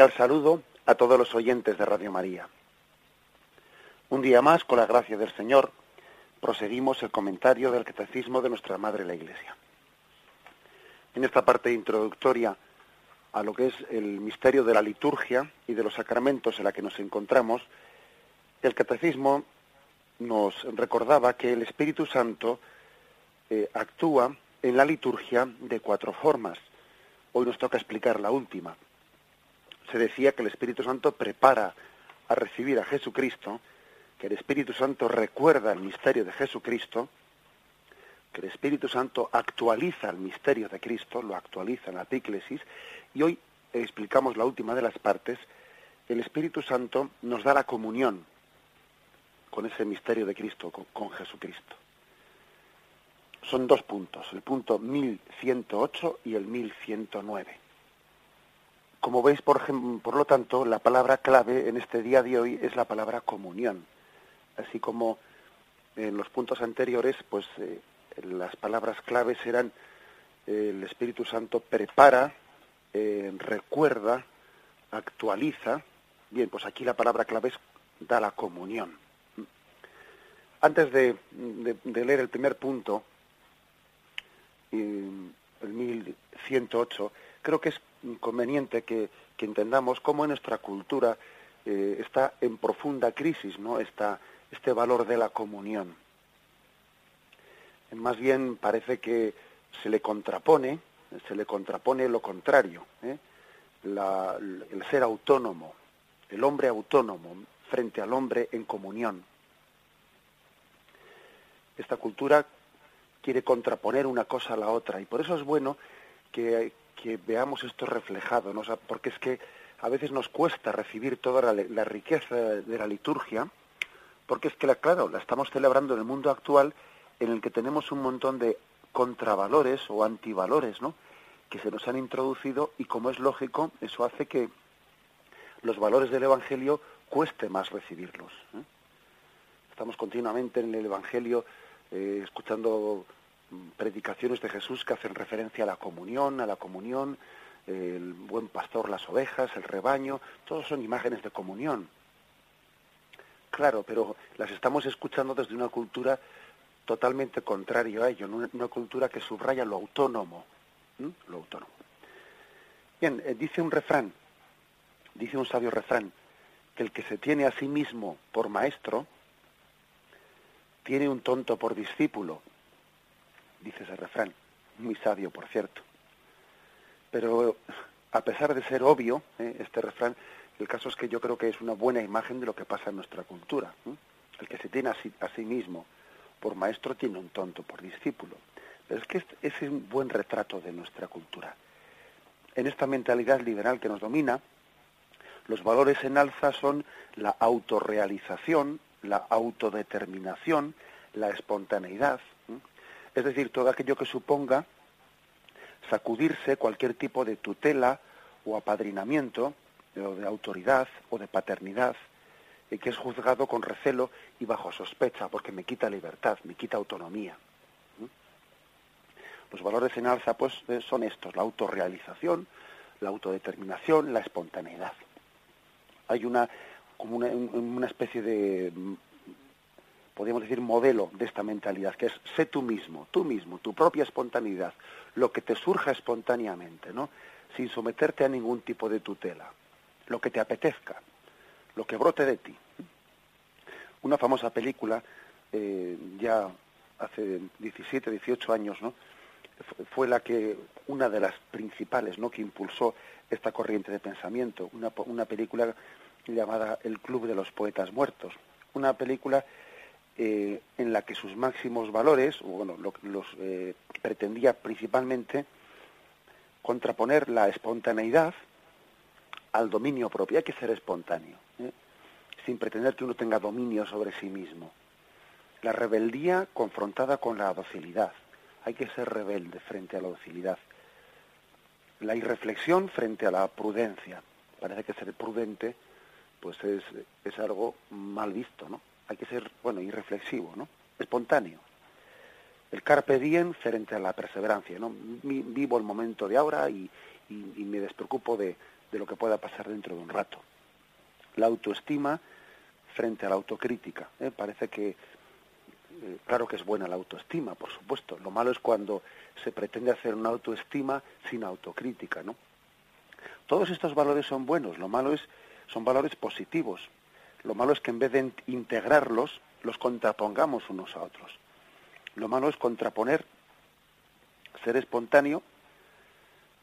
Cordial saludo a todos los oyentes de Radio María. Un día más, con la gracia del Señor, proseguimos el comentario del Catecismo de nuestra Madre la Iglesia. En esta parte introductoria a lo que es el misterio de la liturgia y de los sacramentos en la que nos encontramos, el Catecismo nos recordaba que el Espíritu Santo eh, actúa en la liturgia de cuatro formas. Hoy nos toca explicar la última se decía que el Espíritu Santo prepara a recibir a Jesucristo, que el Espíritu Santo recuerda el misterio de Jesucristo, que el Espíritu Santo actualiza el misterio de Cristo, lo actualiza en la epíclesis, y hoy explicamos la última de las partes, el Espíritu Santo nos da la comunión con ese misterio de Cristo, con, con Jesucristo. Son dos puntos, el punto 1108 y el 1109. Como veis, por, lo tanto, la palabra clave en este día de hoy es la palabra comunión. Así como en los puntos anteriores, pues eh, las palabras claves eran eh, el Espíritu Santo prepara, eh, recuerda, actualiza. Bien, pues aquí la palabra clave es da la comunión. Antes de, de leer el primer punto, el 1108, creo que es inconveniente que, entendamos cómo en nuestra cultura eh, está en profunda crisis no está este valor de la comunión. Más bien parece que se le contrapone se le contrapone lo contrario ¿eh? el ser autónomo el hombre autónomo frente al hombre en comunión. Esta cultura quiere contraponer una cosa a la otra y por eso es bueno que, que veamos esto reflejado, ¿no? porque es que a veces nos cuesta recibir toda la, riqueza de la liturgia, porque es que, la, claro, la estamos celebrando en el mundo actual en el que tenemos un montón de contravalores o antivalores, ¿no? que se nos han introducido y como es lógico, eso hace que los valores del Evangelio cueste más recibirlos. ¿eh? Estamos continuamente en el Evangelio eh, escuchando predicaciones de Jesús que hacen referencia a la comunión, a la comunión, el buen pastor, las ovejas, el rebaño, todos son imágenes de comunión. Claro, pero las estamos escuchando desde una cultura totalmente contraria a ello, una, cultura que subraya lo autónomo, lo autónomo. Bien, eh, dice un refrán, dice un sabio refrán, que el que se tiene a sí mismo por maestro, tiene un tonto por discípulo dice ese refrán, muy sabio, por cierto. Pero a pesar de ser obvio, ¿eh? este refrán, el caso es que yo creo que es una buena imagen de lo que pasa en nuestra cultura. El que se tiene a sí, mismo por maestro tiene un tonto por discípulo. Pero es que es un buen retrato de nuestra cultura. En esta mentalidad liberal que nos domina, los valores en alza son la autorrealización, la autodeterminación, la espontaneidad, es decir, todo aquello que suponga sacudirse cualquier tipo de tutela o apadrinamiento, o de autoridad o de paternidad, que es juzgado con recelo y bajo sospecha, porque me quita libertad, me quita autonomía. Los valores en alza pues eh, son estos, la autorrealización, la autodeterminación, la espontaneidad. Hay una como una especie de podríamos decir, modelo de esta mentalidad, que es sé tú mismo, tú mismo, tu propia espontaneidad, lo que te surja espontáneamente, ¿no? Sin someterte a ningún tipo de tutela, lo que te apetezca, lo que brote de ti. Una famosa película, eh, ya hace 17, 18 años, ¿no? fue la que una de las principales, ¿no? que impulsó esta corriente de pensamiento, una, una película llamada El Club de los Poetas Muertos, una película eh, en la que sus máximos valores, bueno, los eh, pretendía principalmente contraponer la espontaneidad al dominio propio. Hay que ser espontáneo, ¿eh? sin pretender que uno tenga dominio sobre sí mismo. La rebeldía confrontada con la docilidad. Hay que ser rebelde frente a la docilidad. La irreflexión frente a la prudencia. Parece que ser prudente pues es, es algo mal visto, ¿no? Hay que ser, bueno, irreflexivo, ¿no? Espontáneo. El carpe diem frente a la perseverancia, ¿no? Vivo el momento de ahora y, y, me despreocupo de, de lo que pueda pasar dentro de un rato. La autoestima frente a la autocrítica. ¿eh? Parece que, eh, claro que es buena la autoestima, por supuesto. Lo malo es cuando se pretende hacer una autoestima sin autocrítica, ¿no? Todos estos valores son buenos. Lo malo es son valores positivos. Lo malo es que en vez de integrarlos, los contrapongamos unos a otros. Lo malo es contraponer ser espontáneo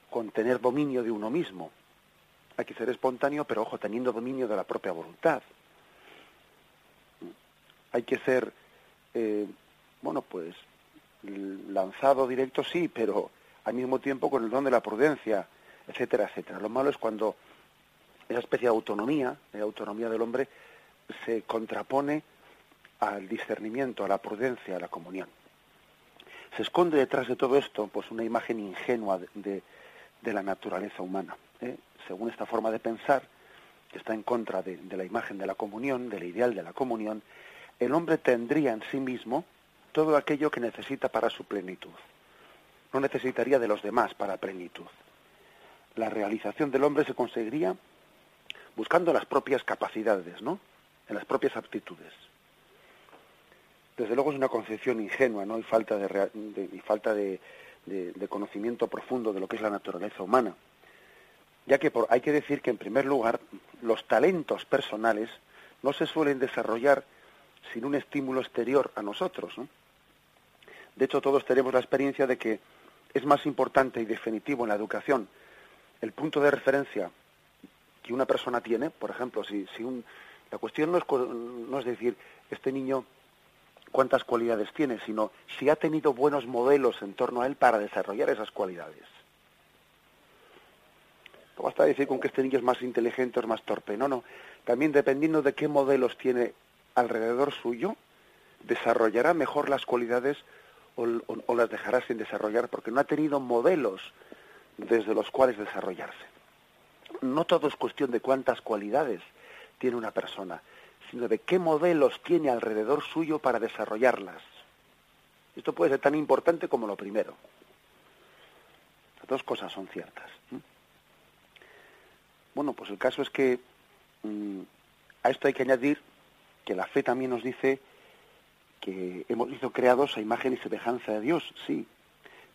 con tener dominio de uno mismo. Hay que ser espontáneo, pero ojo, teniendo dominio de la propia voluntad. Hay que ser, eh, bueno, pues lanzado directo sí, pero al mismo tiempo con el don de la prudencia, etcétera, etcétera. Lo malo es cuando esa especie de autonomía, de autonomía del hombre, se contrapone al discernimiento, a la prudencia, a la comunión. Se esconde detrás de todo esto pues una imagen ingenua de, la naturaleza humana. ¿eh? Según esta forma de pensar, que está en contra de, de la imagen de la comunión, del ideal de la comunión, el hombre tendría en sí mismo todo aquello que necesita para su plenitud. No necesitaría de los demás para plenitud. La realización del hombre se conseguiría buscando las propias capacidades, ¿no? En las propias aptitudes. Desde luego es una concepción ingenua, ¿no? Y falta de, y falta de, conocimiento profundo de lo que es la naturaleza humana. Ya que por, hay que decir que en primer lugar los talentos personales no se suelen desarrollar sin un estímulo exterior a nosotros. ¿no? De hecho, todos tenemos la experiencia de que es más importante y definitivo en la educación el punto de referencia que una persona tiene, por ejemplo, si, si un, la cuestión no es, no es decir, este niño cuántas cualidades tiene, sino si ha tenido buenos modelos en torno a él para desarrollar esas cualidades. No basta decir con que este niño es más inteligente o es más torpe, no, no. También dependiendo de qué modelos tiene alrededor suyo, desarrollará mejor las cualidades o, o las dejará sin desarrollar porque no ha tenido modelos desde los cuales desarrollarse no todo es cuestión de cuántas cualidades tiene una persona, sino de qué modelos tiene alrededor suyo para desarrollarlas. Esto puede ser tan importante como lo primero. Las dos cosas son ciertas. Bueno, pues el caso es que mm, a esto hay que añadir que la fe también nos dice que hemos sido creados a imagen y semejanza de Dios, sí,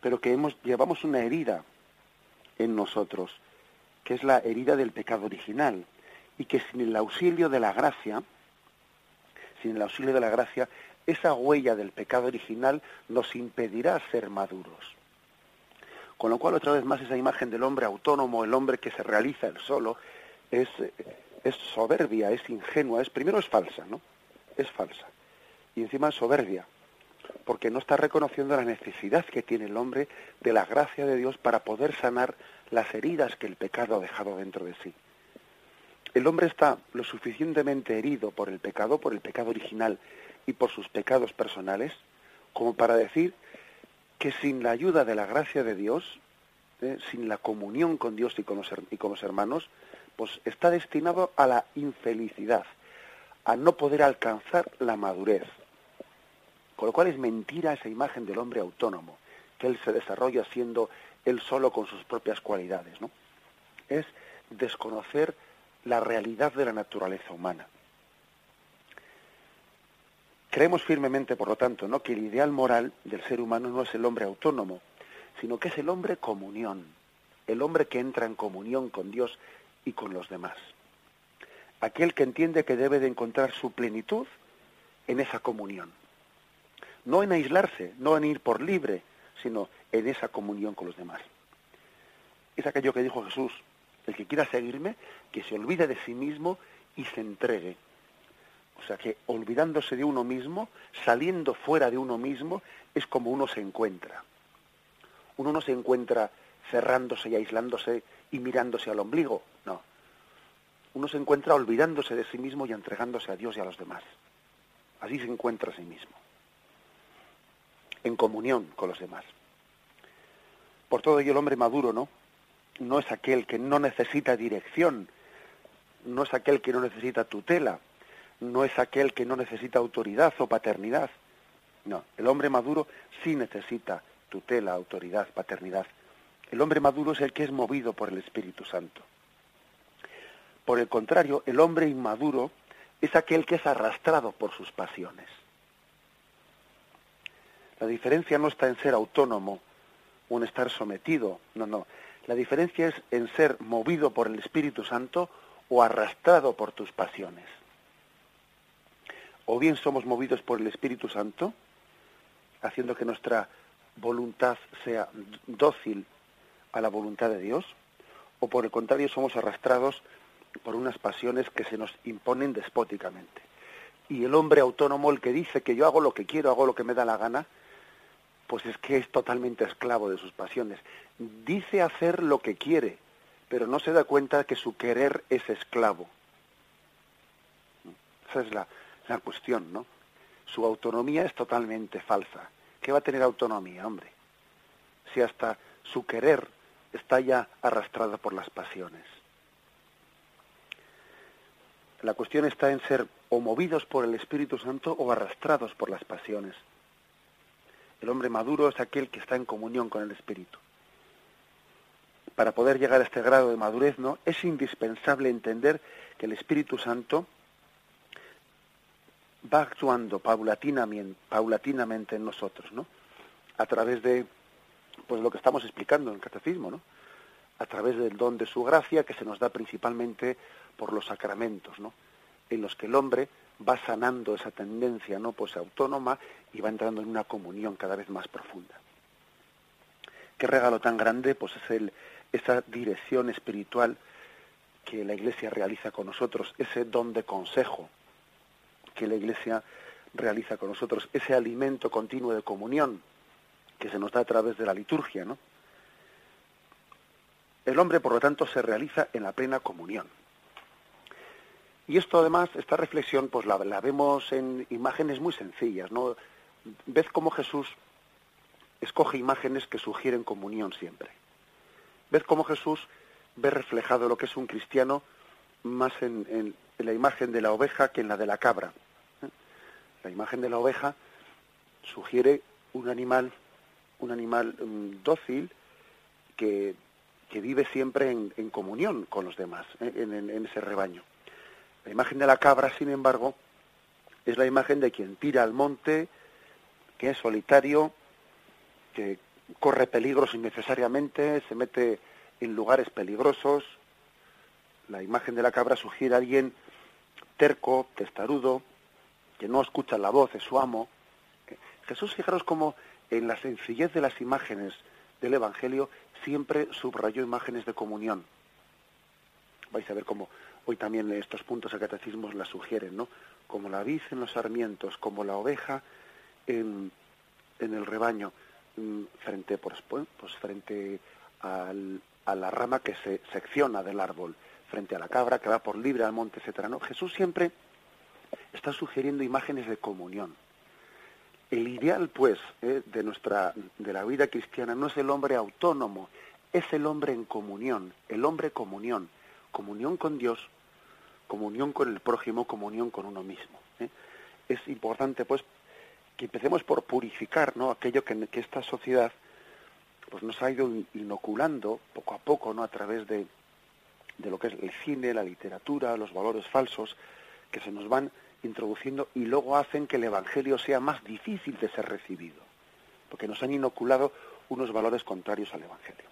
pero que hemos, llevamos una herida en nosotros que es la herida del pecado original, y que sin el auxilio de la gracia, sin el auxilio de la gracia, esa huella del pecado original nos impedirá ser maduros. Con lo cual, otra vez más, esa imagen del hombre autónomo, el hombre que se realiza él solo, es, es soberbia, es ingenua, es primero es falsa, ¿no? Es falsa. Y encima es soberbia, porque no está reconociendo la necesidad que tiene el hombre de la gracia de Dios para poder sanar las heridas que el pecado ha dejado dentro de sí. El hombre está lo suficientemente herido por el pecado, por el pecado original y por sus pecados personales, como para decir que sin la ayuda de la gracia de Dios, eh, sin la comunión con Dios y con, los, y con los hermanos, pues está destinado a la infelicidad, a no poder alcanzar la madurez. Con lo cual es mentira esa imagen del hombre autónomo, que él se desarrolla siendo él solo con sus propias cualidades, ¿no? Es desconocer la realidad de la naturaleza humana. Creemos firmemente, por lo tanto, ¿no? que el ideal moral del ser humano no es el hombre autónomo, sino que es el hombre comunión, el hombre que entra en comunión con Dios y con los demás. Aquel que entiende que debe de encontrar su plenitud en esa comunión. No en aislarse, no en ir por libre, sino en esa comunión con los demás. Es aquello que dijo Jesús, el que quiera seguirme, que se olvide de sí mismo y se entregue. O sea que olvidándose de uno mismo, saliendo fuera de uno mismo, es como uno se encuentra. Uno no se encuentra cerrándose y aislándose y mirándose al ombligo, no. Uno se encuentra olvidándose de sí mismo y entregándose a Dios y a los demás. Así se encuentra a sí mismo. En comunión con los demás. Por todo ello el hombre maduro, ¿no? No es aquel que no necesita dirección, no es aquel que no necesita tutela, no es aquel que no necesita autoridad o paternidad. No, el hombre maduro sí necesita tutela, autoridad, paternidad. El hombre maduro es el que es movido por el Espíritu Santo. Por el contrario, el hombre inmaduro es aquel que es arrastrado por sus pasiones. La diferencia no está en ser autónomo o en estar sometido, no, no. La diferencia es en ser movido por el Espíritu Santo o arrastrado por tus pasiones. O bien somos movidos por el Espíritu Santo, haciendo que nuestra voluntad sea dócil a la voluntad de Dios, o por el contrario somos arrastrados por unas pasiones que se nos imponen despóticamente. Y el hombre autónomo, el que dice que yo hago lo que quiero, hago lo que me da la gana, pues es que es totalmente esclavo de sus pasiones. Dice hacer lo que quiere, pero no se da cuenta que su querer es esclavo. Esa es la, la cuestión, ¿no? Su autonomía es totalmente falsa. ¿Qué va a tener autonomía, hombre? Si hasta su querer está ya arrastrado por las pasiones. La cuestión está en ser o movidos por el Espíritu Santo o arrastrados por las pasiones. El hombre maduro es aquel que está en comunión con el Espíritu. Para poder llegar a este grado de madurez, ¿no? Es indispensable entender que el Espíritu Santo va actuando paulatinamente, en nosotros, ¿no? A través de pues lo que estamos explicando en el catecismo, ¿no? A través del don de su gracia que se nos da principalmente por los sacramentos, ¿no? En los que el hombre va sanando esa tendencia, ¿no? Pues autónoma y va entrando en una comunión cada vez más profunda. Qué regalo tan grande, pues es el, esa dirección espiritual que la Iglesia realiza con nosotros, ese don de consejo que la Iglesia realiza con nosotros, ese alimento continuo de comunión que se nos da a través de la liturgia, ¿no? El hombre, por lo tanto, se realiza en la plena comunión. Y esto, además, esta reflexión, pues la, vemos en imágenes muy sencillas, ¿no? Ves cómo Jesús escoge imágenes que sugieren comunión siempre. Ves cómo Jesús ve reflejado lo que es un cristiano más en, la imagen de la oveja que en la de la cabra. ¿eh? La imagen de la oveja sugiere un animal un animal um, dócil que, que, vive siempre en, comunión con los demás, ¿eh? en, ese rebaño. La imagen de la cabra, sin embargo, es la imagen de quien tira al monte, que es solitario, que corre peligros innecesariamente, se mete en lugares peligrosos. La imagen de la cabra sugiere a alguien terco, testarudo, que no escucha la voz de su amo. Jesús, fijaros cómo en la sencillez de las imágenes del Evangelio siempre subrayó imágenes de comunión. Vais a ver cómo hoy también estos puntos de catecismo la sugieren, ¿no? Como la vid en los sarmientos, como la oveja en, en el rebaño, mm, frente, pues, pues frente al, a la rama que se secciona del árbol, frente a la cabra que va por libre al monte, etcétera, ¿no? Jesús siempre está sugiriendo imágenes de comunión. El ideal, pues, eh, de nuestra de la vida cristiana no es el hombre autónomo, es el hombre en comunión, el hombre comunión, comunión con Dios, comunión con el prójimo, comunión con uno mismo. ¿eh? Es importante, pues, que empecemos por purificar. Aquello que, que, esta sociedad, pues, nos ha ido inoculando poco a poco, ¿no? A través de, de lo que es el cine, la literatura, los valores falsos, que se nos van introduciendo y luego hacen que el Evangelio sea más difícil de ser recibido, porque nos han inoculado unos valores contrarios al Evangelio.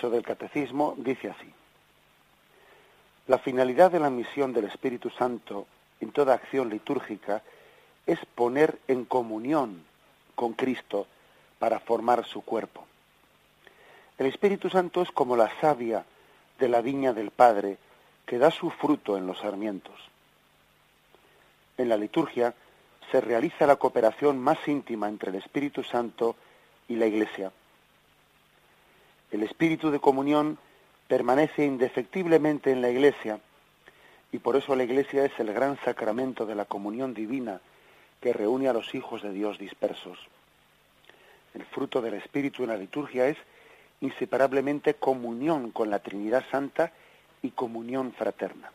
1108 del Catecismo dice así. La finalidad de la misión del Espíritu Santo en toda acción litúrgica es poner en comunión con Cristo para formar su cuerpo. El Espíritu Santo es como la savia de la viña del Padre que da su fruto en los sarmientos. En la liturgia se realiza la cooperación más íntima entre el Espíritu Santo y la Iglesia. El espíritu de comunión permanece indefectiblemente en la Iglesia y por eso la Iglesia es el gran sacramento de la comunión divina que reúne a los hijos de Dios dispersos. El fruto del Espíritu en la liturgia es inseparablemente comunión con la Trinidad Santa y comunión fraterna.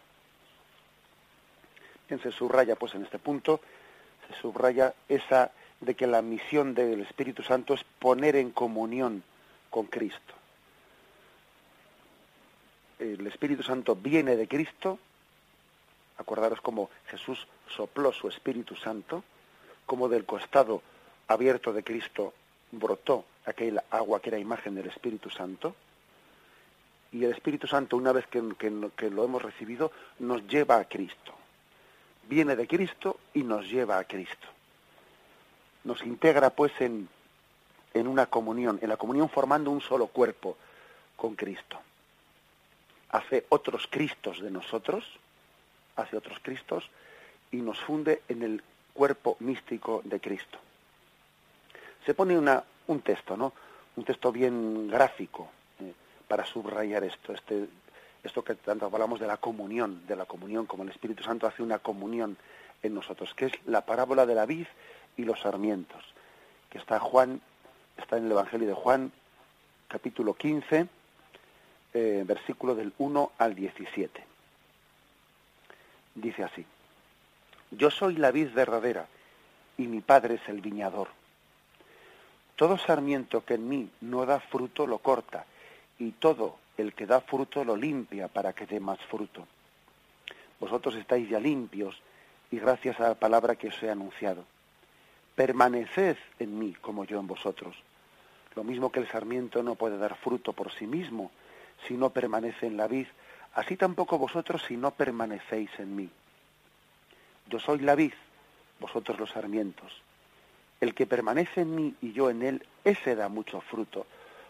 Bien, se subraya pues en este punto, se subraya esa de que la misión del Espíritu Santo es poner en comunión con Cristo. El Espíritu Santo viene de Cristo, acordaros como Jesús sopló su Espíritu Santo, como del costado abierto de Cristo brotó aquel agua que era imagen del Espíritu Santo, y el Espíritu Santo, una vez que, lo hemos recibido, nos lleva a Cristo. Viene de Cristo y nos lleva a Cristo. Nos integra pues en, en una comunión, en la comunión formando un solo cuerpo con Cristo. Hace otros Cristos de nosotros, hace otros Cristos, y nos funde en el cuerpo místico de Cristo. Se pone una, un texto, ¿no? Un texto bien gráfico eh, para subrayar esto, este, esto que tanto hablamos de la comunión, de la comunión, como el Espíritu Santo hace una comunión en nosotros, que es la parábola de la vid y los sarmientos, que está Juan, está en el Evangelio de Juan, capítulo 15, eh, versículo del 1 al 17. Dice así, Yo soy la vid verdadera y mi Padre es el viñador. Todo sarmiento que en mí no da fruto lo corta, y todo el que da fruto lo limpia para que dé más fruto. Vosotros estáis ya limpios, y gracias a la palabra que os he anunciado. Permaneced en mí como yo en vosotros. Lo mismo que el sarmiento no puede dar fruto por sí mismo si no permanece en la vid, así tampoco vosotros si no permanecéis en mí. Yo soy la vid, vosotros los sarmientos. El que permanece en mí y yo en él, ese da mucho fruto,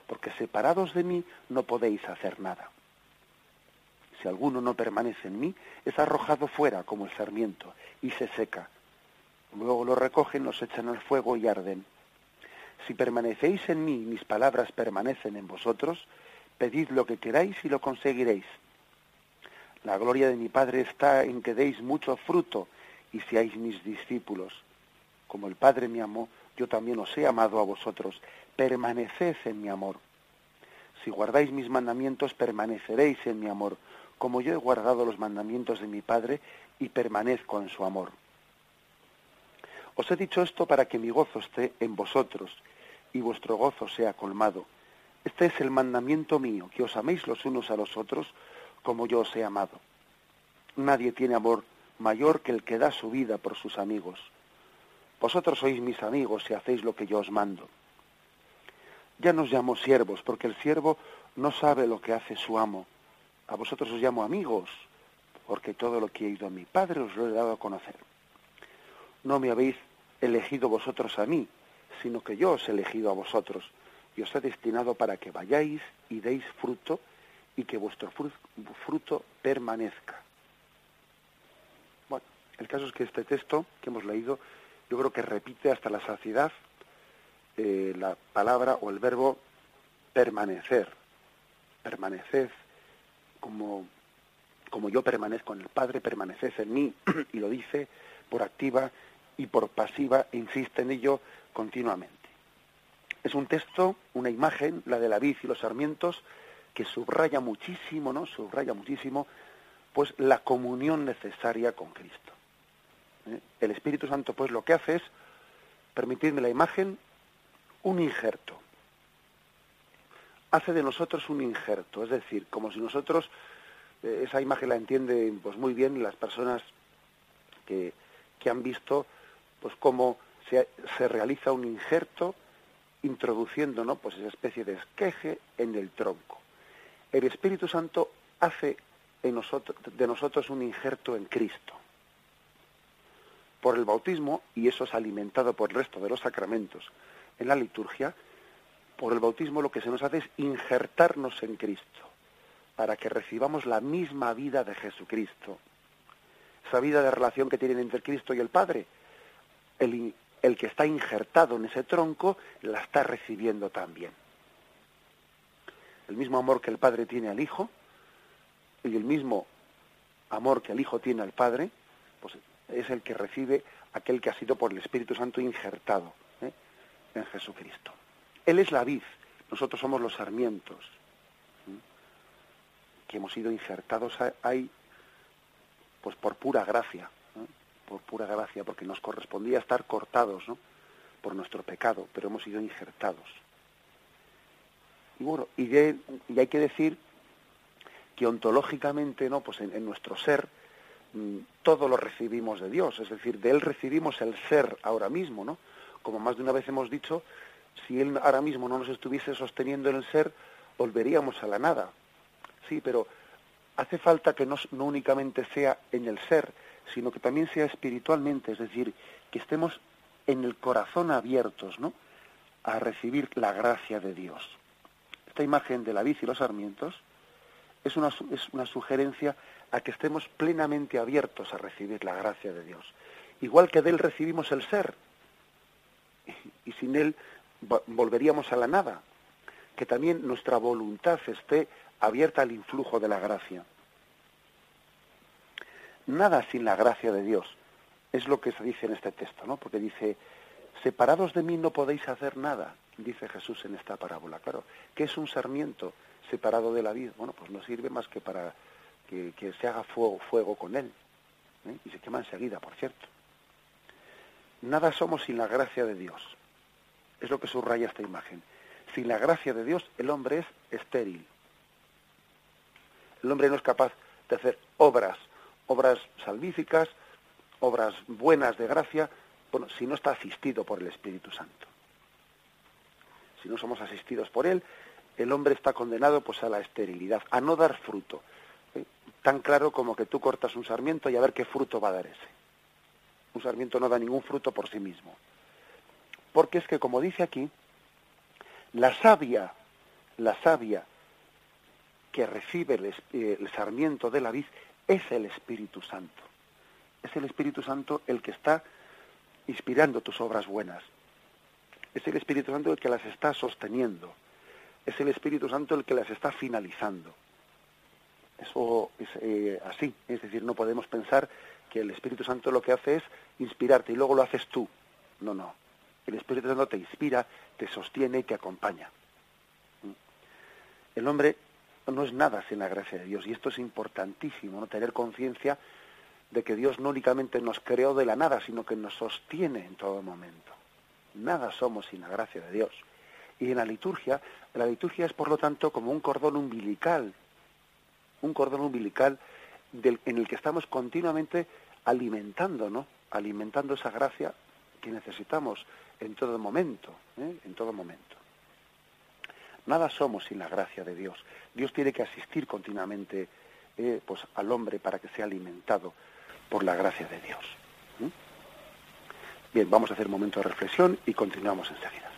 porque separados de mí no podéis hacer nada. Si alguno no permanece en mí, es arrojado fuera como el sarmiento y se seca. Luego lo recogen, los echan al fuego y arden. Si permanecéis en mí mis palabras permanecen en vosotros, pedid lo que queráis y lo conseguiréis. La gloria de mi Padre está en que deis mucho fruto y seáis mis discípulos. Como el Padre me amó, yo también os he amado a vosotros. Permaneced en mi amor. Si guardáis mis mandamientos, permaneceréis en mi amor, como yo he guardado los mandamientos de mi Padre y permanezco en su amor. Os he dicho esto para que mi gozo esté en vosotros y vuestro gozo sea colmado. Este es el mandamiento mío, que os améis los unos a los otros como yo os he amado. Nadie tiene amor mayor que el que da su vida por sus amigos. Vosotros sois mis amigos si hacéis lo que yo os mando. Ya nos llamo siervos, porque el siervo no sabe lo que hace su amo. A vosotros os llamo amigos, porque todo lo que he ido a mi Padre os lo he dado a conocer. No me habéis elegido vosotros a mí, sino que yo os he elegido a vosotros, y os he destinado para que vayáis y deis fruto, y que vuestro fruto permanezca. Bueno, el caso es que este texto que hemos leído yo creo que repite hasta la saciedad eh, la palabra o el verbo permanecer. Permaneced como, como yo permanezco en el Padre, permaneced en mí, y lo dice por activa y por pasiva, insiste en ello continuamente. Es un texto, una imagen, la de la vid y los sarmientos, que subraya muchísimo, ¿no? Subraya muchísimo, pues la comunión necesaria con Cristo. ¿eh? El Espíritu Santo, pues lo que hace es, permitidme la imagen, un injerto. Hace de nosotros un injerto, es decir, como si nosotros, eh, esa imagen la entienden pues muy bien las personas que, que han visto pues cómo se, se realiza un injerto introduciendo ¿no? pues esa especie de esqueje en el tronco. El Espíritu Santo hace de nosotros un injerto en Cristo. Por el bautismo, y eso es alimentado por el resto de los sacramentos en la liturgia, por el bautismo lo que se nos hace es injertarnos en Cristo, para que recibamos la misma vida de Jesucristo. Esa vida de relación que tienen entre Cristo y el Padre. El, el que está injertado en ese tronco la está recibiendo también. El mismo amor que el Padre tiene al Hijo y el mismo amor que el Hijo tiene al Padre, pues es el que recibe aquel que ha sido por el Espíritu Santo injertado ¿eh? en Jesucristo. Él es la vid, nosotros somos los sarmientos, que hemos sido injertados ahí pues por pura gracia. Por pura gracia, porque nos correspondía estar cortados ¿no? por nuestro pecado, pero hemos sido injertados. Y bueno, y, hay que decir que ontológicamente, ¿no? Pues en, nuestro ser mm, todo lo recibimos de Dios, es decir, de Él recibimos el ser ahora mismo, ¿no? Como más de una vez hemos dicho, si Él ahora mismo no nos estuviese sosteniendo en el ser, volveríamos a la nada. Sí, pero hace falta que no, únicamente sea en el ser, sino que también sea espiritualmente, es decir, que estemos en el corazón abiertos, ¿no? A recibir la gracia de Dios. Esta imagen de la vid y los sarmientos es una, es una sugerencia a que estemos plenamente abiertos a recibir la gracia de Dios. Igual que de Él recibimos el ser, y sin Él volveríamos a la nada. Que también nuestra voluntad esté abierta al influjo de la gracia nada sin la gracia de Dios. Es lo que se dice en este texto, ¿no? Porque dice, separados de mí no podéis hacer nada, dice Jesús en esta parábola. Claro, ¿qué es un sarmiento separado de la vida? Bueno, pues no sirve más que para que, se haga fuego, fuego con él. ¿eh? Y se quema enseguida, por cierto. Nada somos sin la gracia de Dios. Es lo que subraya esta imagen. Sin la gracia de Dios, el hombre es estéril. El hombre no es capaz de hacer obras obras salvíficas, obras buenas de gracia, bueno, si no está asistido por el Espíritu Santo. Si no somos asistidos por él, el hombre está condenado pues a la esterilidad, a no dar fruto. ¿eh? Tan claro como que tú cortas un sarmiento y a ver qué fruto va a dar ese. Un sarmiento no da ningún fruto por sí mismo. Porque es que, como dice aquí, la savia, la savia que recibe el, eh, el sarmiento de la vid es el Espíritu Santo. Es el Espíritu Santo el que está inspirando tus obras buenas. Es el Espíritu Santo el que las está sosteniendo. Es el Espíritu Santo el que las está finalizando. Eso es eh, así. Es decir, no podemos pensar que el Espíritu Santo lo que hace es inspirarte y luego lo haces tú. No, no. El Espíritu Santo te inspira, te sostiene y te acompaña. El hombre no es nada sin la gracia de Dios. Y esto es importantísimo, ¿no? tener conciencia de que Dios no únicamente nos creó de la nada, sino que nos sostiene en todo momento. Nada somos sin la gracia de Dios. Y en la liturgia, la liturgia es por lo tanto como un cordón umbilical, un cordón umbilical en el que estamos continuamente alimentando, ¿no? Alimentando esa gracia que necesitamos en todo momento, ¿eh? en todo momento. Nada somos sin la gracia de Dios. Dios tiene que asistir continuamente eh, pues, al hombre para que sea alimentado por la gracia de Dios. Bien, vamos a hacer un momento de reflexión y continuamos enseguida.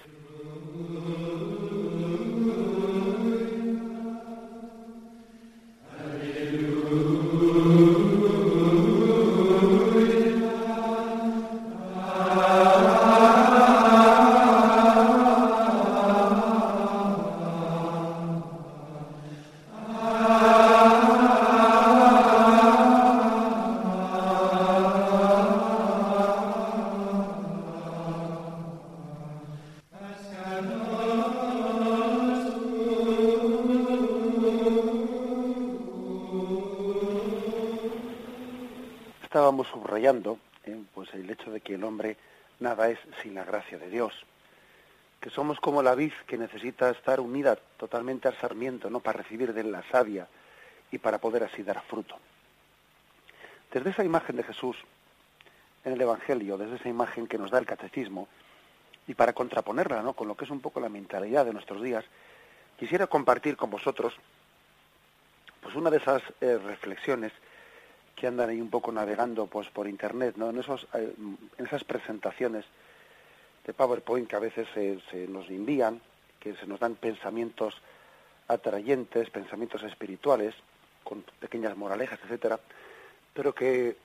La vid que necesita estar unida totalmente al sarmiento, ¿no? Para recibir de la savia y para poder así dar fruto. Desde esa imagen de Jesús en el Evangelio, desde esa imagen que nos da el catecismo, Y para contraponerla ¿no? con lo que es un poco la mentalidad de nuestros días, quisiera compartir con vosotros pues una de esas eh, reflexiones que andan ahí un poco navegando pues por internet, ¿no? En esos eh, en esas presentaciones de PowerPoint que a veces se, se nos envían, que se nos dan pensamientos atrayentes, pensamientos espirituales, con pequeñas moralejas, etcétera, pero que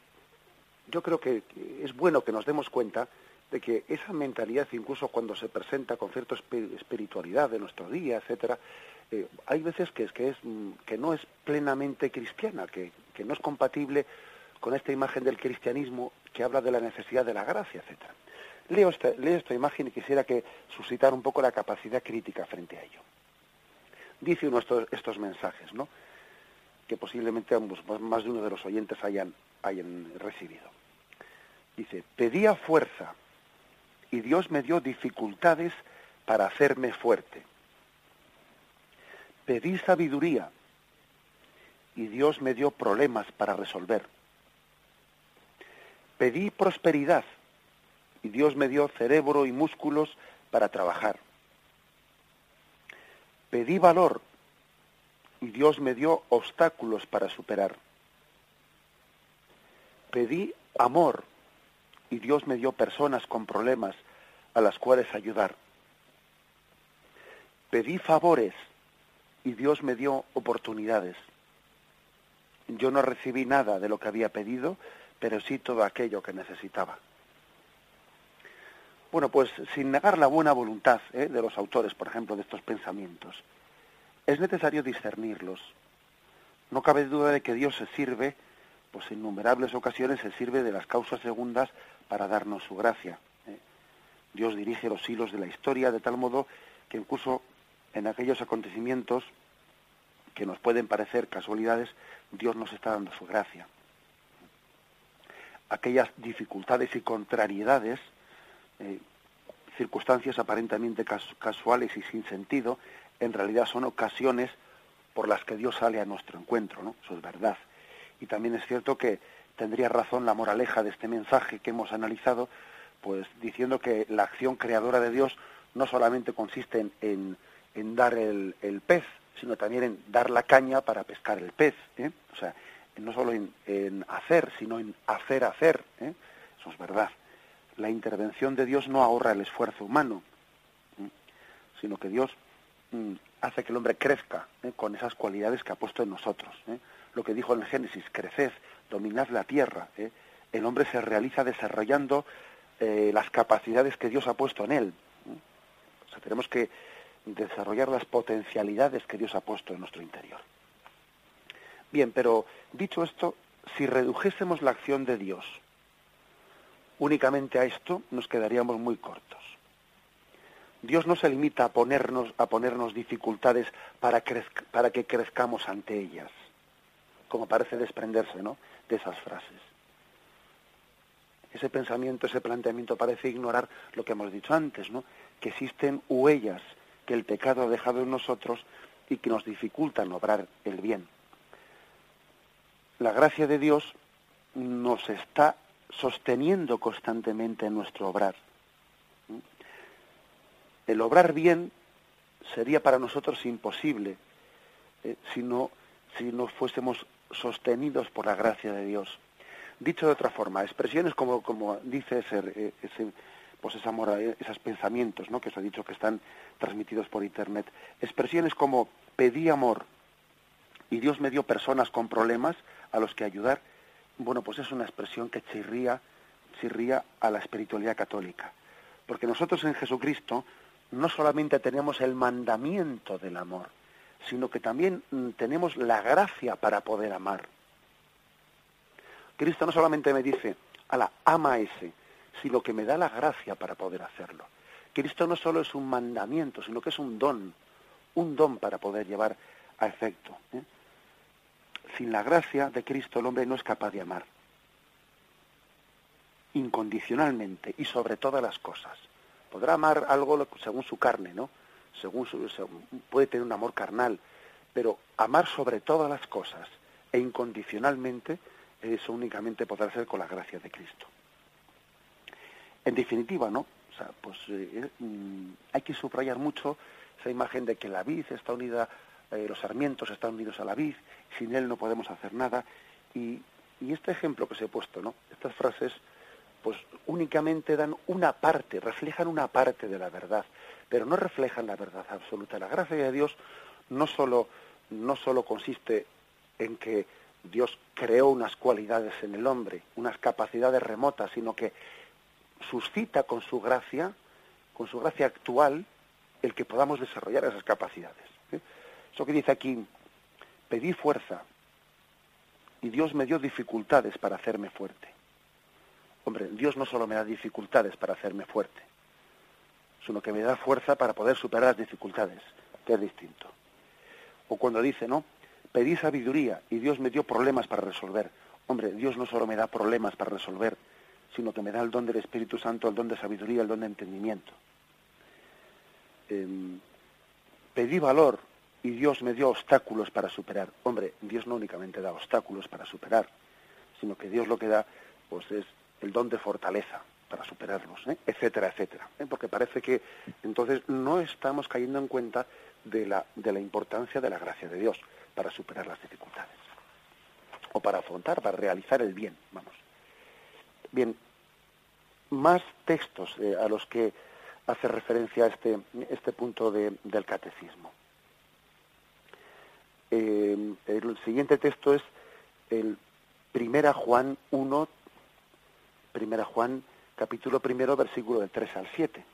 yo creo que es bueno que nos demos cuenta de que esa mentalidad, incluso cuando se presenta con cierta espiritualidad de nuestro día, etcétera, eh, hay veces que es que es mm, que no es plenamente cristiana, que, que no es compatible con esta imagen del cristianismo que habla de la necesidad de la gracia, etcétera. Leo esta, leo esta imagen y quisiera que suscitar un poco la capacidad crítica frente a ello. Dice uno estos, estos mensajes, ¿no? Que posiblemente más de uno de los oyentes hayan, hayan recibido. Dice, pedía fuerza y Dios me dio dificultades para hacerme fuerte. Pedí sabiduría y Dios me dio problemas para resolver. Pedí prosperidad y Dios me dio cerebro y músculos para trabajar. Pedí valor y Dios me dio obstáculos para superar. Pedí amor y Dios me dio personas con problemas a las cuales ayudar. Pedí favores y Dios me dio oportunidades. Yo no recibí nada de lo que había pedido, pero sí todo aquello que necesitaba. Bueno, pues sin negar la buena voluntad ¿eh? de los autores, por ejemplo, de estos pensamientos, es necesario discernirlos. No cabe duda de que Dios se sirve, pues en innumerables ocasiones se sirve de las causas segundas para darnos su gracia. ¿eh? Dios dirige los hilos de la historia de tal modo que incluso en aquellos acontecimientos que nos pueden parecer casualidades, Dios nos está dando su gracia. Aquellas dificultades y contrariedades, eh, circunstancias aparentemente casuales y sin sentido, en realidad son ocasiones por las que Dios sale a nuestro encuentro, ¿no? Eso es verdad. Y también es cierto que tendría razón la moraleja de este mensaje que hemos analizado, pues diciendo que la acción creadora de Dios no solamente consiste en, en, dar el, pez, sino también en dar la caña para pescar el pez. ¿eh? O sea, no solo en, en, hacer, sino en hacer hacer. ¿eh? Eso es verdad. La intervención de Dios no ahorra el esfuerzo humano, sino que Dios hace que el hombre crezca ¿eh? con esas cualidades que ha puesto en nosotros. ¿eh? Lo que dijo en el Génesis, creced, dominad la tierra. ¿eh? El hombre se realiza desarrollando las capacidades que Dios ha puesto en él. O sea, tenemos que desarrollar las potencialidades que Dios ha puesto en nuestro interior. Bien, pero dicho esto, si redujésemos la acción de Dios únicamente a esto, nos quedaríamos muy cortos. Dios no se limita a ponernos, a ponernos dificultades para, para que crezcamos ante ellas, como parece desprenderse ¿no? de esas frases. Ese pensamiento, ese planteamiento parece ignorar lo que hemos dicho antes, ¿no? que existen huellas que el pecado ha dejado en nosotros y que nos dificultan obrar el bien. La gracia de Dios nos está sosteniendo constantemente en nuestro obrar. El obrar bien sería para nosotros imposible eh, si, no, si no fuésemos sostenidos por la gracia de Dios. Dicho de otra forma, expresiones como, como dice ese, eh, pues esa moral, esos pensamientos ¿no? que os he dicho que están transmitidos por Internet, expresiones como pedí amor y Dios me dio personas con problemas a los que ayudar, bueno, pues es una expresión que chirría, chirría a la espiritualidad católica. Porque nosotros en Jesucristo no solamente tenemos el mandamiento del amor, sino que también mm, tenemos la gracia para poder amar. Cristo no solamente me dice, la ama ese, sino que me da la gracia para poder hacerlo. Cristo no solo es un mandamiento, sino que es un don, un don para poder llevar a efecto. ¿eh? Sin la gracia de Cristo el hombre no es capaz de amar incondicionalmente y sobre todas las cosas. Podrá amar algo según su carne, ¿no? Según su, puede tener un amor carnal, pero amar sobre todas las cosas e incondicionalmente, eso únicamente podrá ser con la gracia de Cristo. En definitiva, ¿no? O sea, pues eh, mm, hay que subrayar mucho esa imagen de que la vid está unida, eh, los sarmientos están unidos a la vid, sin él no podemos hacer nada. Y, y este ejemplo que se he puesto, ¿no? Estas frases, pues únicamente dan una parte, reflejan una parte de la verdad, pero no reflejan la verdad absoluta. La gracia de Dios no solo, no solo consiste en que Dios creó unas cualidades en el hombre, unas capacidades remotas, sino que suscita con su gracia, con su gracia actual, el que podamos desarrollar esas capacidades. Eso que dice aquí, pedí fuerza y Dios me dio dificultades para hacerme fuerte. Hombre, Dios no solo me da dificultades para hacerme fuerte, sino que me da fuerza para poder superar las dificultades, que es distinto. O cuando dice, ¿no? Pedí sabiduría y Dios me dio problemas para resolver. Hombre, Dios no solo me da problemas para resolver, sino que me da el don del Espíritu Santo, el don de sabiduría, el don de entendimiento. Em, pedí valor y Dios me dio obstáculos para superar. Hombre, Dios no únicamente da obstáculos para superar, sino que Dios lo que da pues es el don de fortaleza para superarlos, ¿eh? etcétera, etcétera. ¿eh? Porque parece que entonces no estamos cayendo en cuenta de la, de la importancia de la gracia de Dios para superar las dificultades o para afrontar, para realizar el bien, vamos. Bien, más textos eh, a los que hace referencia este, este punto de, del catecismo. Eh, el siguiente texto es el Primera Juan 1, Primera Juan capítulo primero, versículo del 3 al 7,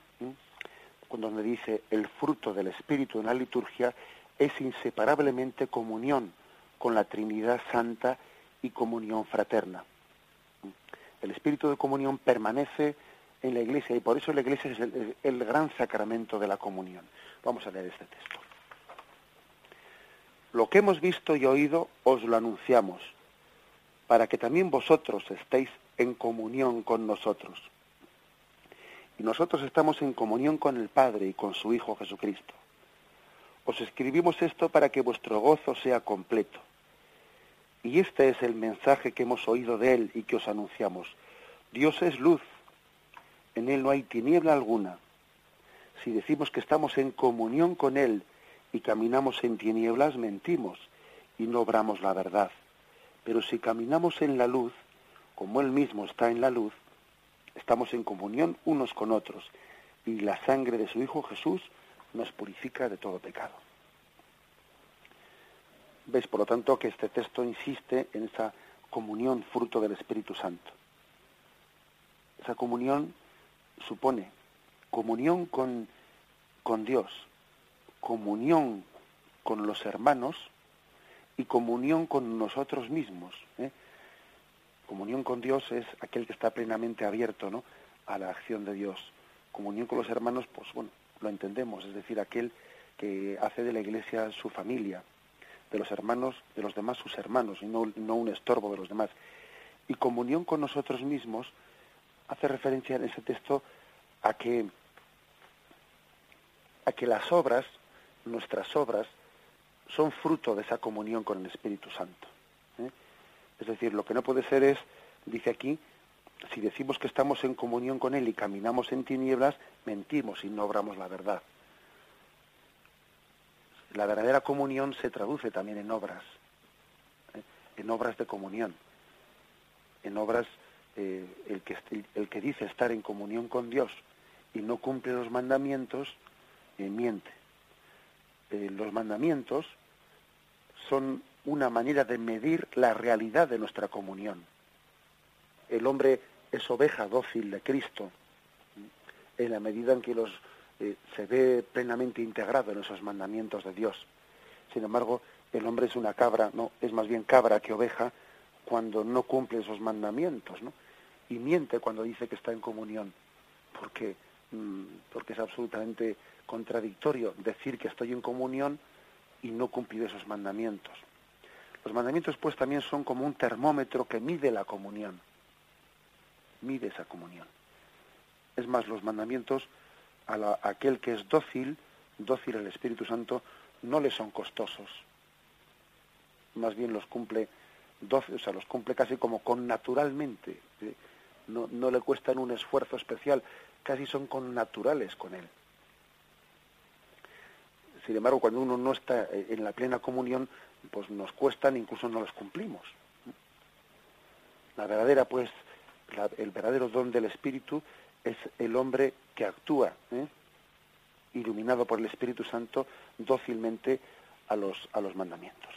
cuando me dice el fruto del Espíritu en la liturgia es inseparablemente comunión con la Trinidad Santa y comunión fraterna. El espíritu de comunión permanece en la iglesia y por eso la iglesia es el, gran sacramento de la comunión. Vamos a leer este texto. Lo que hemos visto y oído os lo anunciamos, para que también vosotros estéis en comunión con nosotros. Y nosotros estamos en comunión con el Padre y con su Hijo Jesucristo. Os escribimos esto para que vuestro gozo sea completo. Y este es el mensaje que hemos oído de Él y que os anunciamos. Dios es luz, en Él no hay tiniebla alguna. Si decimos que estamos en comunión con Él y caminamos en tinieblas, mentimos y no obramos la verdad. Pero si caminamos en la luz, como Él mismo está en la luz, estamos en comunión unos con otros y la sangre de su Hijo Jesús nos purifica de todo pecado. Veis, por lo tanto, que este texto insiste en esa comunión fruto del Espíritu Santo. Esa comunión supone comunión con, con Dios, comunión con los hermanos y comunión con nosotros mismos. ¿eh? Comunión con Dios es aquel que está plenamente abierto ¿no? a la acción de Dios. Comunión con los hermanos, pues bueno, lo entendemos, es decir, aquel que hace de la iglesia su familia, de los hermanos, de los demás sus hermanos, y no, no un estorbo de los demás. Y comunión con nosotros mismos hace referencia en ese texto a que, a que las obras, nuestras obras, son fruto de esa comunión con el Espíritu Santo. ¿eh? Es decir, lo que no puede ser es, dice aquí, si decimos que estamos en comunión con Él y caminamos en tinieblas, mentimos y no obramos la verdad. La verdadera comunión se traduce también en obras, ¿eh? en obras de comunión, en obras, eh, el, que, el que dice estar en comunión con Dios y no cumple los mandamientos, eh, los mandamientos son una manera de medir la realidad de nuestra comunión el hombre es oveja dócil de Cristo, en la medida en que los, eh, se ve plenamente integrado en esos mandamientos de Dios. Sin embargo, el hombre es una cabra, no, es más bien cabra que oveja cuando no cumple esos mandamientos, ¿no? Y miente cuando dice que está en comunión, porque, mm, porque es absolutamente contradictorio decir que estoy en comunión y no cumplir esos mandamientos. Los mandamientos pues también son como un termómetro que mide la comunión mide esa comunión. Es más, los mandamientos a, aquel que es dócil, dócil al Espíritu Santo, no le son costosos. Más bien los cumple dócil, o sea, los cumple casi como con naturalmente. ¿eh? No, no le cuestan un esfuerzo especial, casi son connaturales con Él. Sin embargo, cuando uno no está en la plena comunión, pues nos cuestan, incluso no los cumplimos. La verdadera, pues, el verdadero don del Espíritu es el hombre que actúa, ¿eh? iluminado por el Espíritu Santo, dócilmente a los, a los mandamientos.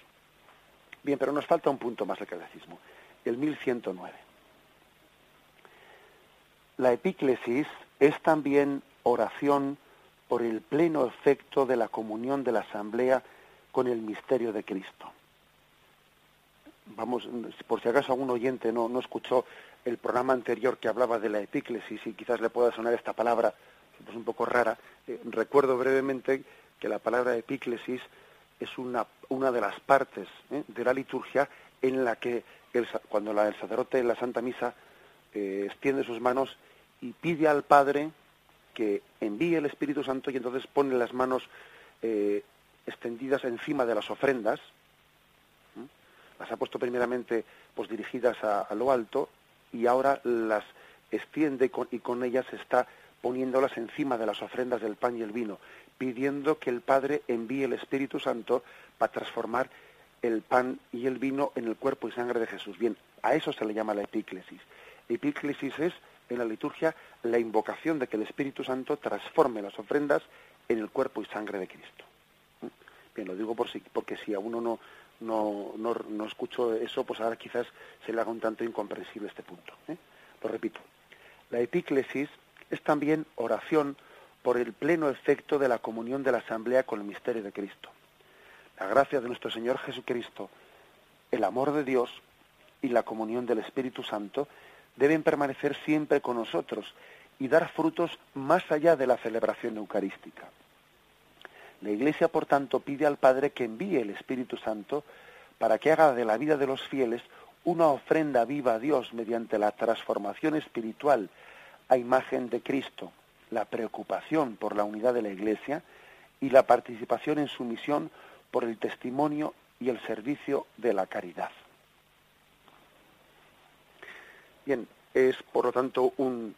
Bien, pero nos falta un punto más del catecismo, el 1109. La epíclesis es también oración por el pleno efecto de la comunión de la asamblea con el misterio de Cristo. Vamos, por si acaso algún oyente no, no escuchó el programa anterior que hablaba de la epíclesis y quizás le pueda sonar esta palabra pues un poco rara, eh, recuerdo brevemente que la palabra epíclesis es una, una de las partes ¿eh? de la liturgia en la que el, cuando la, el sacerdote en la Santa Misa eh, extiende sus manos y pide al Padre que envíe el Espíritu Santo y entonces pone las manos extendidas encima de las ofrendas, las ha puesto primeramente pues dirigidas a, a, lo alto y ahora las extiende y con ellas está poniéndolas encima de las ofrendas del pan y el vino, pidiendo que el Padre envíe el Espíritu Santo para transformar el pan y el vino en el cuerpo y sangre de Jesús. Bien, a eso se le llama la epíclesis. Epíclesis es, en la liturgia, la invocación de que el Espíritu Santo transforme las ofrendas en el cuerpo y sangre de Cristo. Bien, lo digo por si, porque si a uno no, no, no, no escucho eso, pues ahora quizás se le haga un tanto incomprensible este punto. ¿eh? Lo repito, la epíclesis es también oración por el pleno efecto de la comunión de la Asamblea con el misterio de Cristo. La gracia de nuestro Señor Jesucristo, el amor de Dios y la comunión del Espíritu Santo deben permanecer siempre con nosotros y dar frutos más allá de la celebración eucarística. La Iglesia, por tanto, pide al Padre que envíe el Espíritu Santo para que haga de la vida de los fieles una ofrenda viva a Dios mediante la transformación espiritual a imagen de Cristo, la preocupación por la unidad de la Iglesia y la participación en su misión por el testimonio y el servicio de la caridad. Bien, es por lo tanto un,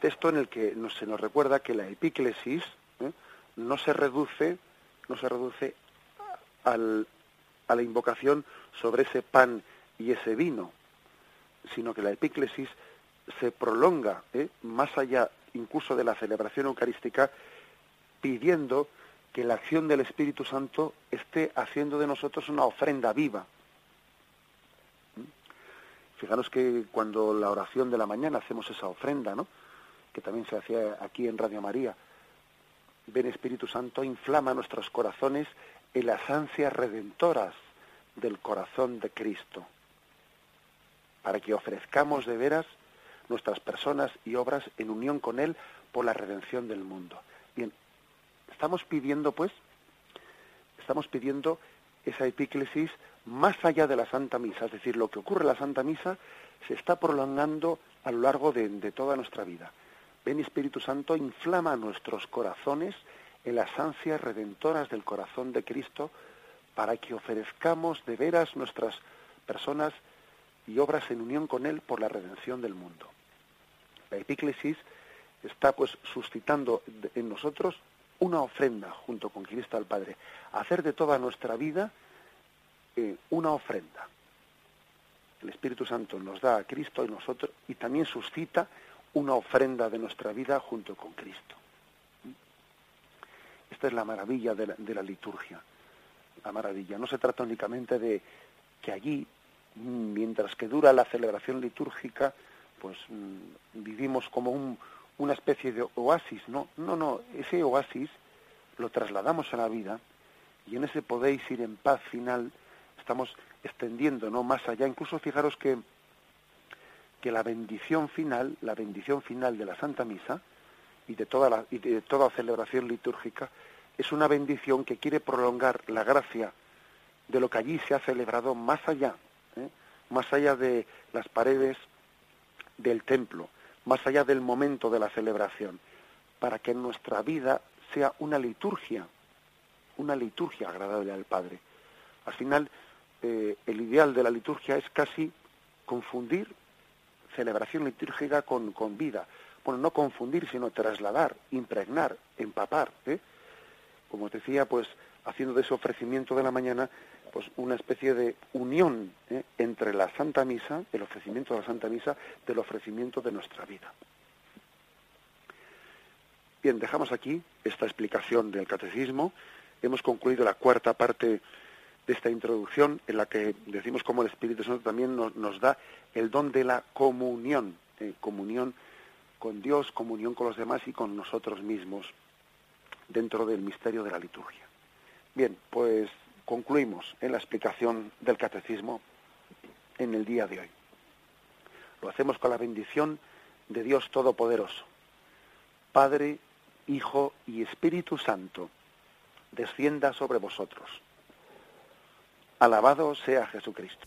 texto en el que se nos recuerda que la epíclesis ¿eh? no se reduce, no se reduce a la invocación sobre ese pan y ese vino, sino que la epíclesis se prolonga ¿eh? más allá incluso de la celebración eucarística, pidiendo que la acción del Espíritu Santo esté haciendo de nosotros una ofrenda viva. Fijaros que cuando la oración de la mañana hacemos esa ofrenda, ¿no? que también se hacía aquí en Radio María, ven Espíritu Santo, inflama nuestros corazones en las ansias redentoras del corazón de Cristo, para que ofrezcamos de veras nuestras personas y obras en unión con Él por la redención del mundo. Bien, estamos pidiendo, pues, estamos pidiendo esa epíclesis más allá de la Santa Misa, es decir, lo que ocurre en la Santa Misa se está prolongando a lo largo de, de toda nuestra vida. Ven Espíritu Santo, inflama nuestros corazones en las ansias redentoras del corazón de Cristo para que ofrezcamos de veras nuestras personas y obras en unión con Él por la redención del mundo. La epíclesis está pues suscitando en nosotros una ofrenda junto con Cristo al Padre, hacer de toda nuestra vida eh, una ofrenda. El Espíritu Santo nos da a Cristo y nosotros y también suscita una ofrenda de nuestra vida junto con Cristo. Esta es la maravilla de la, liturgia. La maravilla. No se trata únicamente de que allí mientras que dura la celebración litúrgica, pues mm, vivimos como un, una especie de oasis, ¿no? No, no, ese oasis lo trasladamos a la vida y en ese podéis ir en paz final estamos extendiendo, ¿no? Más allá, incluso fijaros que que la bendición final, la bendición final de la Santa Misa y de toda la, y de toda celebración litúrgica es una bendición que quiere prolongar la gracia de lo que allí se ha celebrado más allá ¿eh? más allá de las paredes del templo, más allá del momento de la celebración, para que nuestra vida sea una liturgia, una liturgia agradable al Padre. Al final, eh, el ideal de la liturgia es casi confundir celebración litúrgica con, con vida, bueno, no confundir, sino trasladar, impregnar, empapar, ¿eh? como te decía, pues haciendo de ese ofrecimiento de la mañana pues una especie de unión ¿eh? entre la Santa Misa, el ofrecimiento de la Santa Misa, del ofrecimiento de nuestra vida. Bien, dejamos aquí esta explicación del catecismo. Hemos concluido la cuarta parte de esta introducción en la que decimos cómo el Espíritu Santo también nos, da el don de la comunión, ¿eh? comunión con Dios, comunión con los demás y con nosotros mismos dentro del misterio de la liturgia. Bien, pues concluimos en la explicación del catecismo en el día de hoy. Lo hacemos con la bendición de Dios Todopoderoso, Padre, Hijo y Espíritu Santo, descienda sobre vosotros. Alabado sea Jesucristo.